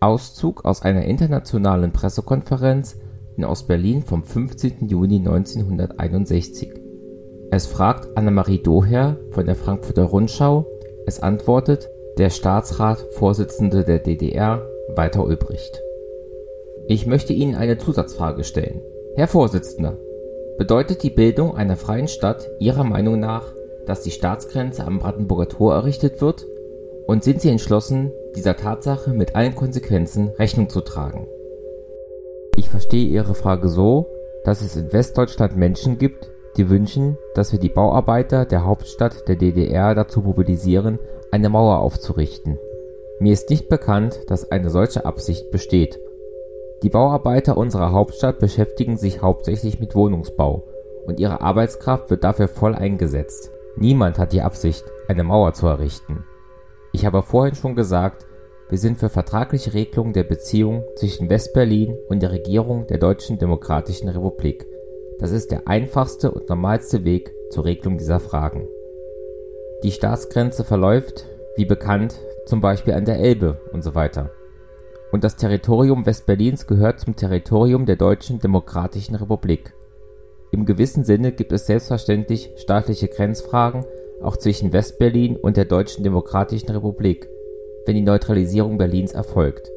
Auszug aus einer internationalen Pressekonferenz in Ost-Berlin vom 15. Juni 1961. Es fragt Annemarie Doher von der Frankfurter Rundschau, es antwortet der Staatsrat-Vorsitzende der DDR, Walter Ulbricht. Ich möchte Ihnen eine Zusatzfrage stellen. Herr Vorsitzender, bedeutet die Bildung einer freien Stadt Ihrer Meinung nach, dass die Staatsgrenze am Brandenburger Tor errichtet wird? Und sind Sie entschlossen, dieser Tatsache mit allen Konsequenzen Rechnung zu tragen? Ich verstehe Ihre Frage so, dass es in Westdeutschland Menschen gibt, die wünschen, dass wir die Bauarbeiter der Hauptstadt der DDR dazu mobilisieren, eine Mauer aufzurichten. Mir ist nicht bekannt, dass eine solche Absicht besteht. Die Bauarbeiter unserer Hauptstadt beschäftigen sich hauptsächlich mit Wohnungsbau und ihre Arbeitskraft wird dafür voll eingesetzt. Niemand hat die Absicht, eine Mauer zu errichten. Ich habe vorhin schon gesagt, wir sind für vertragliche Regelungen der Beziehung zwischen West-Berlin und der Regierung der Deutschen Demokratischen Republik. Das ist der einfachste und normalste Weg zur Regelung dieser Fragen. Die Staatsgrenze verläuft, wie bekannt, zum Beispiel an der Elbe und so weiter. Und das Territorium West-Berlins gehört zum Territorium der Deutschen Demokratischen Republik. Im gewissen Sinne gibt es selbstverständlich staatliche Grenzfragen auch zwischen Westberlin und der Deutschen Demokratischen Republik, wenn die Neutralisierung Berlins erfolgt.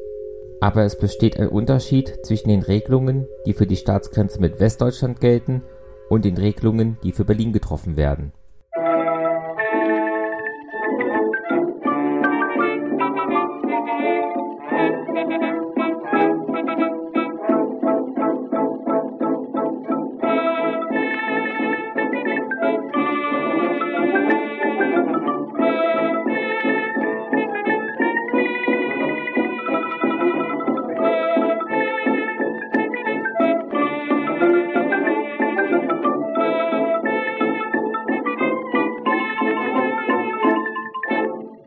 Aber es besteht ein Unterschied zwischen den Regelungen, die für die Staatsgrenze mit Westdeutschland gelten, und den Regelungen, die für Berlin getroffen werden. Musik